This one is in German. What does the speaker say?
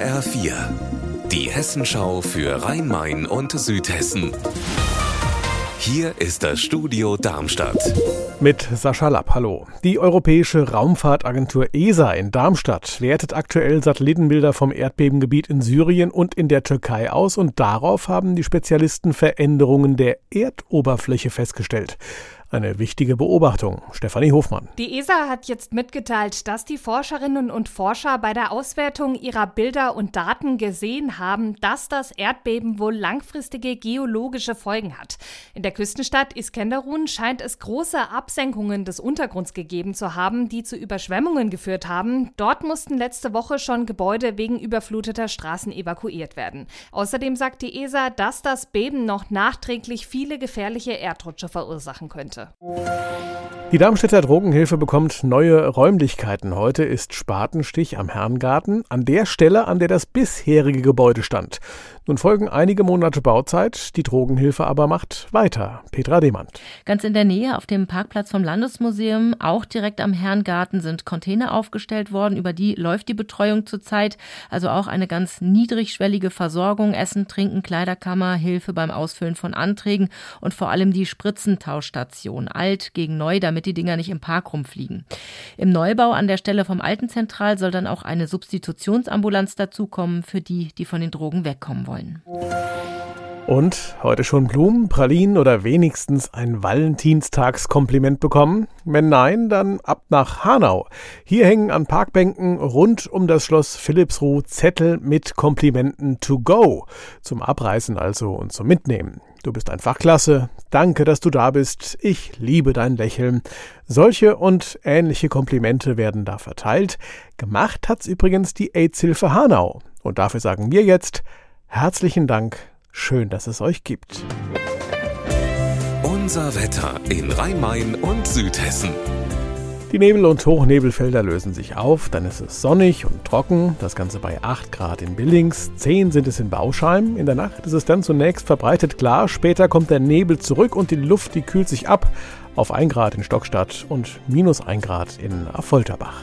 HR4, die Hessenschau für Rhein-Main und Südhessen. Hier ist das Studio Darmstadt. Mit Sascha Lapp, hallo. Die Europäische Raumfahrtagentur ESA in Darmstadt wertet aktuell Satellitenbilder vom Erdbebengebiet in Syrien und in der Türkei aus und darauf haben die Spezialisten Veränderungen der Erdoberfläche festgestellt. Eine wichtige Beobachtung. Stefanie Hofmann. Die ESA hat jetzt mitgeteilt, dass die Forscherinnen und Forscher bei der Auswertung ihrer Bilder und Daten gesehen haben, dass das Erdbeben wohl langfristige geologische Folgen hat. In der Küstenstadt Iskenderun scheint es große Absenkungen des Untergrunds gegeben zu haben, die zu Überschwemmungen geführt haben. Dort mussten letzte Woche schon Gebäude wegen überfluteter Straßen evakuiert werden. Außerdem sagt die ESA, dass das Beben noch nachträglich viele gefährliche Erdrutsche verursachen könnte. Grüße. Die Darmstädter Drogenhilfe bekommt neue Räumlichkeiten. Heute ist Spatenstich am Herrengarten, an der Stelle, an der das bisherige Gebäude stand. Nun folgen einige Monate Bauzeit, die Drogenhilfe aber macht weiter. Petra Demand. Ganz in der Nähe auf dem Parkplatz vom Landesmuseum, auch direkt am Herrengarten, sind Container aufgestellt worden. Über die läuft die Betreuung zurzeit. Also auch eine ganz niedrigschwellige Versorgung, Essen, Trinken, Kleiderkammer, Hilfe beim Ausfüllen von Anträgen und vor allem die Spritzentauschstation. Alt gegen neu, damit die Dinger nicht im Park rumfliegen. Im Neubau an der Stelle vom alten Zentral soll dann auch eine Substitutionsambulanz dazukommen für die, die von den Drogen wegkommen wollen wollen. Und heute schon Blumen, Pralinen oder wenigstens ein Valentinstagskompliment bekommen? Wenn nein, dann ab nach Hanau. Hier hängen an Parkbänken rund um das Schloss Philippsruh Zettel mit Komplimenten to go. Zum Abreißen also und zum Mitnehmen. Du bist einfach klasse. Danke, dass du da bist. Ich liebe dein Lächeln. Solche und ähnliche Komplimente werden da verteilt. Gemacht hat's übrigens die AIDS-Hilfe Hanau. Und dafür sagen wir jetzt Herzlichen Dank. Schön, dass es euch gibt. Unser Wetter in Rhein-Main und Südhessen. Die Nebel- und Hochnebelfelder lösen sich auf, dann ist es sonnig und trocken, das Ganze bei 8 Grad in Billings, 10 sind es in Bauschheim. In der Nacht ist es dann zunächst verbreitet klar, später kommt der Nebel zurück und die Luft, die kühlt sich ab auf 1 Grad in Stockstadt und minus 1 Grad in Affolterbach.